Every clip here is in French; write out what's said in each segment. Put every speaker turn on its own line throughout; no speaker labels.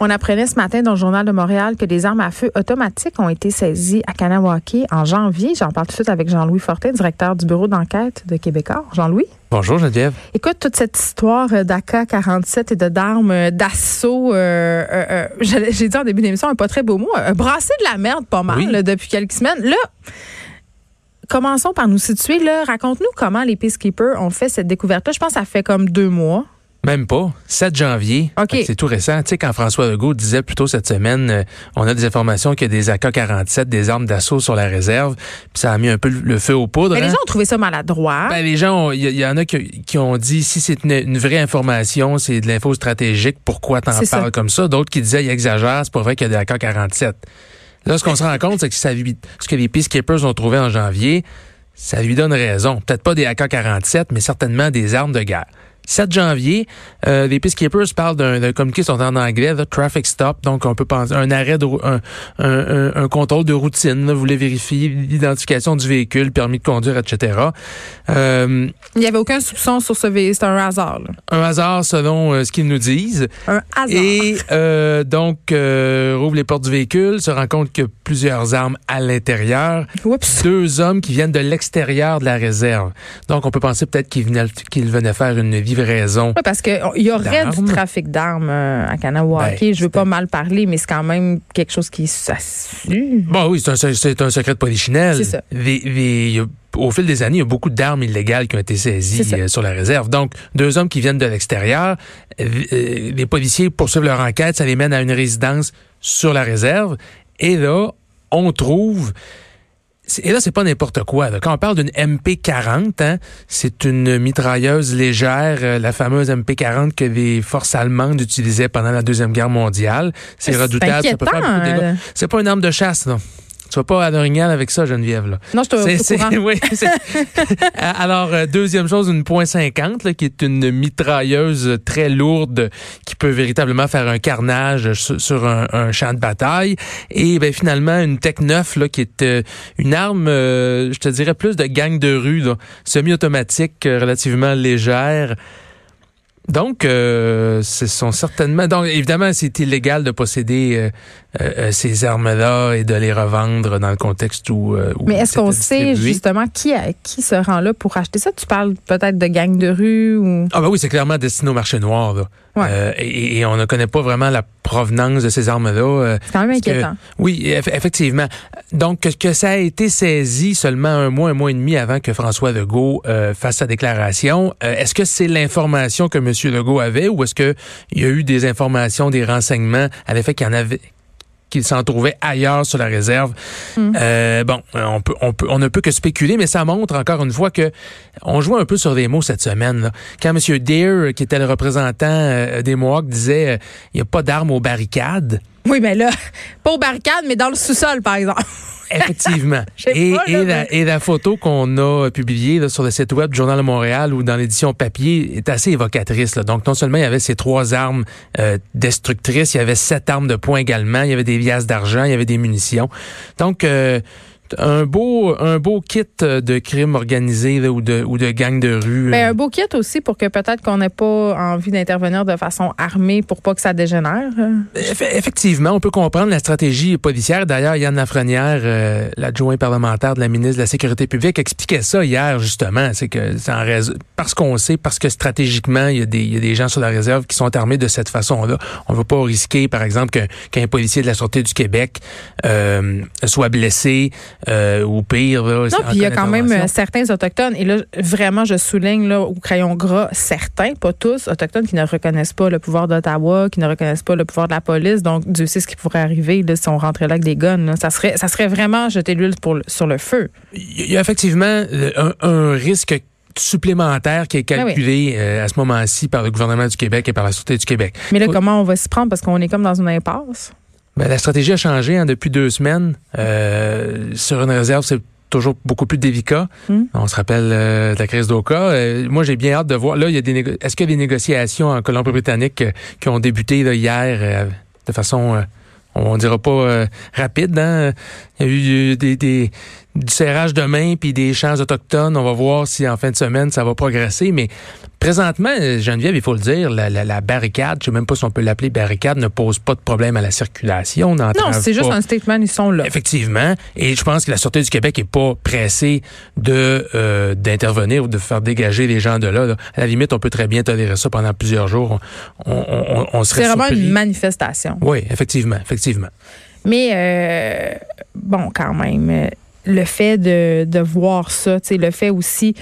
On apprenait ce matin dans le Journal de Montréal que des armes à feu automatiques ont été saisies à Kanawaki en janvier. J'en parle tout de suite avec Jean-Louis Fortin, directeur du bureau d'enquête de Québécois. Jean-Louis?
Bonjour Geneviève.
Écoute, toute cette histoire d'AK-47 et de d'armes d'assaut, euh, euh, euh j'ai dit en début d'émission un pas très beau mot, un brassé de la merde pas mal depuis quelques semaines. Là, commençons par nous situer. Raconte-nous comment les Peacekeepers ont fait cette découverte-là. Je pense que ça fait comme deux mois.
Même pas. 7 janvier. C'est tout récent. Tu sais, quand François Legault disait plus tôt cette semaine, euh, on a des informations qu'il y a des AK-47, des armes d'assaut sur la réserve, puis ça a mis un peu le feu aux poudres.
Mais les hein. gens ont trouvé ça maladroit.
Ben, les gens, il y, en a qui, ont dit, si c'est une, vraie information, c'est de l'info stratégique, pourquoi t'en parles comme ça? D'autres qui disaient, il exagère, c'est pas vrai qu'il y a des AK-47. Là, ce qu'on se rend compte, c'est que ça, ce que les Peacekeepers ont trouvé en janvier, ça lui donne raison. Peut-être pas des AK-47, mais certainement des armes de guerre. 7 janvier, euh, les Peacekeepers parlent d'un communiqué sont en anglais, the traffic stop, donc on peut penser un arrêt, de, un, un, un, contrôle de routine. Là, vous voulez vérifier l'identification du véhicule, permis de conduire, etc.
Euh, Il n'y avait aucun soupçon sur ce véhicule, c'est un hasard.
Un hasard selon euh, ce qu'ils nous disent.
Un hasard.
Et euh, donc, euh, rouvre les portes du véhicule, se rend compte a plusieurs armes à l'intérieur. Deux hommes qui viennent de l'extérieur de la réserve. Donc, on peut penser peut-être qu'ils venaient, qu'ils venaient faire une vie raison.
Oui, parce qu'il y aurait du trafic d'armes euh, à Kanawaki. Ben, je veux pas mal parler, mais c'est quand même quelque chose qui s'assure.
Bon, oui, c'est un, un, secret de polichinelle.
C'est ça.
au fil des années, il y a beaucoup d'armes illégales qui ont été saisies euh, sur la réserve. Donc, deux hommes qui viennent de l'extérieur, euh, les policiers poursuivent leur enquête, ça les mène à une résidence sur la réserve. Et là, on trouve et là, c'est pas n'importe quoi. Quand on parle d'une MP40, hein, c'est une mitrailleuse légère, euh, la fameuse MP40 que les forces allemandes utilisaient pendant la Deuxième Guerre mondiale. C'est redoutable. C'est pas une arme de chasse, non. Tu vas pas à l'orignal avec ça, Geneviève. Là.
Non, je te
c'est, oui, Alors, euh, deuxième chose, une point .50, qui est une mitrailleuse très lourde qui peut véritablement faire un carnage sur, un, champ de bataille. Et ben, finalement, une Tech 9, là, qui est euh, une arme, euh, je te dirais, plus de gang de rue, semi-automatique, relativement légère. Donc, euh, ce sont certainement. Donc, évidemment, c'est illégal de posséder euh, euh, ces armes-là et de les revendre dans le contexte où. où
Mais est-ce qu'on sait justement qui qui se rend là pour acheter ça? Tu parles peut-être de gangs de rue ou
Ah ben oui, c'est clairement destiné au marché noir. Là. Euh, et, on ne connaît pas vraiment la provenance de ces armes-là.
Euh, c'est quand même inquiétant.
oui, effectivement. Donc, que, ça a été saisi seulement un mois, un mois et demi avant que François Legault euh, fasse sa déclaration, est-ce que c'est l'information que M. Legault avait ou est-ce qu'il y a eu des informations, des renseignements? À l'effet qu'il y en avait qu'il s'en trouvait ailleurs sur la réserve. Hmm. Euh, bon, on peut, on peut, on ne peut que spéculer, mais ça montre encore une fois que on joue un peu sur des mots cette semaine. Là. Quand M. Deere, qui était le représentant euh, des Mohawks, disait euh, il n'y a pas d'armes aux barricades.
Oui, mais là, pas aux barricades, mais dans le sous-sol, par exemple.
Effectivement. et, la, photo qu'on a publiée sur le site web du Journal de Montréal ou dans l'édition papier est assez évocatrice. Donc, non seulement il y avait ces trois armes euh, destructrices, il y avait sept armes de poing également, il y avait des liasses d'argent, il y avait des munitions. Donc, euh, un beau un beau kit de crime organisé ou de ou de gang de rue.
Mais ben, un beau kit aussi pour que peut-être qu'on n'ait pas envie d'intervenir de façon armée pour pas que ça dégénère.
Effectivement, on peut comprendre la stratégie policière. D'ailleurs, Yann Lafrenière, euh, l'adjoint parlementaire de la ministre de la Sécurité publique, expliquait ça hier justement. C'est que c'est en raison parce qu'on sait, parce que stratégiquement, il y, a des, il y a des gens sur la réserve qui sont armés de cette façon-là. On ne veut pas risquer, par exemple, qu'un policier de la Sûreté du Québec euh, soit blessé euh, ou pire. Là,
non, puis il y a quand même euh, certains autochtones, et là, vraiment, je souligne là, au crayon gras, certains, pas tous, autochtones qui ne reconnaissent pas le pouvoir d'Ottawa, qui ne reconnaissent pas le pouvoir de la police. Donc, Dieu sait ce qui pourrait arriver là, si on rentrait là avec des guns. Ça, serait, ça serait vraiment jeter l'huile sur le feu.
Il y a effectivement euh, un, risque supplémentaire qui est ben calculé à ce moment-ci par le gouvernement du Québec et par la Sûreté du Québec.
Mais là, comment on va s'y prendre? Parce qu'on est comme dans une impasse.
Ben, la stratégie a changé hein, depuis deux semaines. Euh, sur une réserve, c'est toujours beaucoup plus délicat. Hmm. On se rappelle euh, de la crise d'Oka. Euh, moi, j'ai bien hâte de voir. Là, il y a des est-ce qu'il y a des négociations en Colombie-Britannique qui ont débuté hier de façon on dira pas rapide. Hein? Il y a eu des, des, du serrage de main puis des champs autochtones. On va voir si en fin de semaine ça va progresser. Mais présentement, Geneviève, il faut le dire, la, la, la barricade, je sais même pas si on peut l'appeler barricade, ne pose pas de problème à la circulation.
Non, c'est juste un statement, ils sont là.
Effectivement. Et je pense que la Sûreté du Québec est pas pressée de euh, d'intervenir ou de faire dégager les gens de là, À la limite, on peut très bien tolérer ça pendant plusieurs jours. On, on, on, serait
C'est vraiment une manifestation.
Oui, effectivement, effectivement.
Mais euh, bon, quand même le fait de, de voir ça, le fait aussi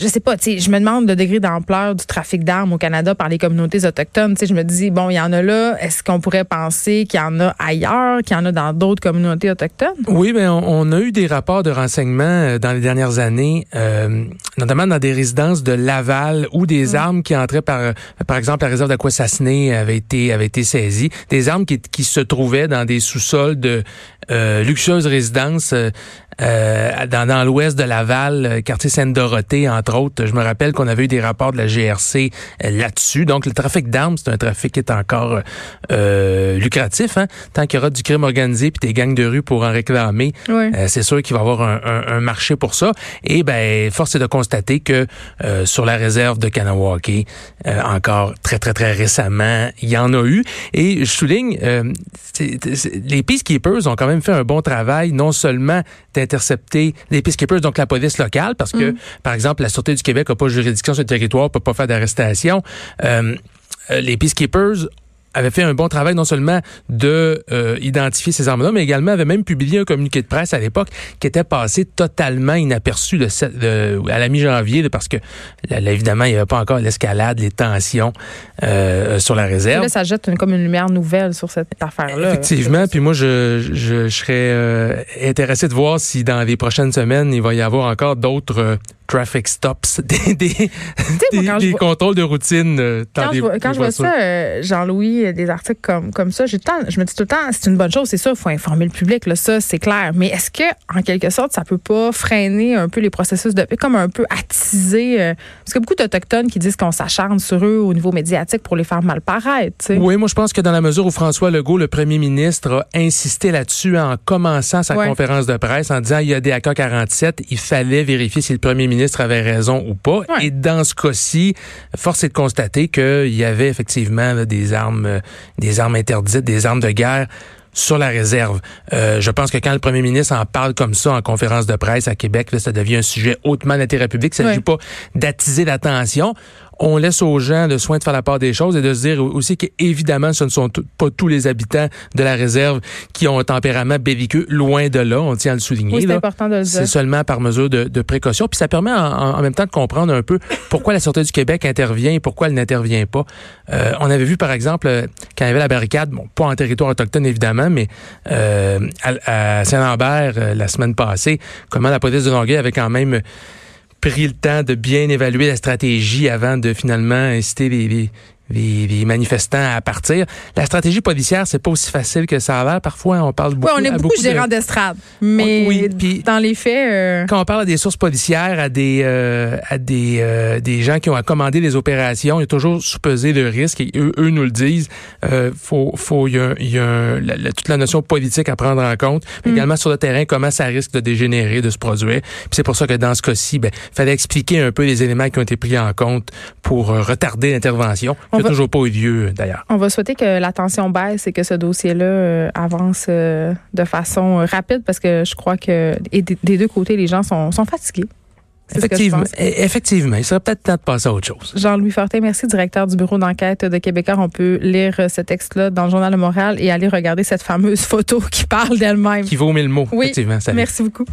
je sais pas, tu sais, je me demande le degré d'ampleur du trafic d'armes au Canada par les communautés autochtones. Tu sais, je me dis, bon, il y en a là. Est-ce qu'on pourrait penser qu'il y en a ailleurs, qu'il y en a dans d'autres communautés autochtones?
Oui, mais on, a eu des rapports de renseignement euh, dans les dernières années, euh, notamment dans des résidences de Laval où des armes qui entraient par, par exemple, la réserve d'Aquassassiné avait été, avait été saisies. Des armes qui, qui se trouvaient dans des sous-sols de euh, luxueuses résidences euh, dans, dans l'ouest de Laval, quartier Sainte-Dorothée, entre autres. Je me rappelle qu'on avait eu des rapports de la GRC euh, là-dessus. Donc, le trafic d'armes, c'est un trafic qui est encore euh, lucratif. Hein? Tant qu'il y aura du crime organisé puis des gangs de rue pour en réclamer, euh, c'est sûr qu'il va y avoir un, un, marché pour ça. Et ben, force est de constater que sur la réserve de Kanawake, encore très, très, très récemment, il y en a eu. Et je souligne, les Peacekeepers ont quand même fait un bon travail, non seulement d'intercepter les Peacekeepers, donc la police locale, parce que, mm. par exemple, la Sûreté du Québec n'a pas juridiction sur le territoire, peut pas faire d'arrestation. Euh, euh, les Peacekeepers avait fait un bon travail non seulement de euh, identifier ces armes-là, mais également avait même publié un communiqué de presse à l'époque qui était passé totalement inaperçu de, à la mi-janvier parce que là, évidemment il n'y avait pas encore l'escalade, les tensions euh, sur la réserve.
Là, ça jette comme une lumière nouvelle sur cette affaire-là.
Effectivement, puis moi je, je, serais euh, intéressé de voir si dans les prochaines semaines il va y avoir encore d'autres traffic stops, des, des, des, contrôles de routine euh,
quand je, vois, quand je vois ça, euh, Jean-Louis, euh, des articles comme, comme ça, j'ai je me dis tout le temps, c'est une bonne chose, c'est ça, il faut informer le public, là, ça, c'est clair. Mais est-ce que, en quelque sorte, ça peut pas freiner un peu les processus de comme un peu attiser, parce qu'il y a beaucoup d'Autochtones qui disent qu'on s'acharne sur eux au niveau médiatique pour les faire mal paraître.
Oui, moi, je pense que dans la mesure où François Legault, le premier ministre, a insisté là-dessus en commençant sa conférence de presse en disant il y a des AK-47, il fallait vérifier si le premier ministre ministre avait raison ou pas. Et dans ce cas-ci, force est de constater qu'il y avait effectivement des armes, euh, des armes interdites, des armes de guerre sur la réserve. Euh, je pense que quand le premier ministre en parle comme ça en conférence de presse à Québec, ça devient un sujet hautement d'intérêt public. Ça ne s'agit pas d'attiser l'attention on laisse aux gens le soin de faire la part des choses et de se dire aussi qu'évidemment, ce ne sont pas tous les habitants de la réserve qui ont un tempérament belliqueux, loin de là, on tient à le souligner.
c'est important de le dire.
C'est seulement par mesure de, de, précaution. Puis ça permet en, même temps de comprendre un peu pourquoi la Sûreté du Québec intervient et pourquoi elle n'intervient pas. Euh, on avait vu, par exemple, quand il y avait la barricade, bon, pas en territoire autochtone évidemment, mais euh, à, Saint-Lambert euh, la semaine passée, comment la police de Longueuil avait quand même pris le temps de bien évaluer la stratégie avant de finalement inciter les, manifestants à partir. La stratégie policière, c'est pas aussi facile que ça a l'air. Parfois, on parle beaucoup.
Oui, on est beaucoup, gérants d'estrade, mais oui, dans les faits, euh,
quand on parle à des sources policières, à des euh, à des euh, des gens qui ont commandé les opérations, il y a toujours sous-pesé le risque et eux, eux nous le disent. Euh, faut faut il y a, y a toute la notion politique à prendre en compte, mais mm. également sur le terrain comment ça risque de dégénérer, de se produire. c'est pour ça que dans ce cas-ci, ben fallait expliquer un peu les éléments qui ont été pris en compte pour retarder l'intervention toujours pas eu lieu, d'ailleurs.
On va souhaiter que la tension baisse et que ce dossier-là euh, avance euh, de façon rapide parce que je crois que des deux côtés, les gens sont, sont fatigués.
Effectivement, effectivement, il serait peut-être temps de passer à autre chose.
Jean-Louis Fortin, merci, directeur du bureau d'enquête de Québécois. On peut lire euh, ce texte-là dans le Journal de Montréal et aller regarder cette fameuse photo qui parle d'elle-même.
Qui vaut mille mots,
oui,
effectivement.
Merci beaucoup.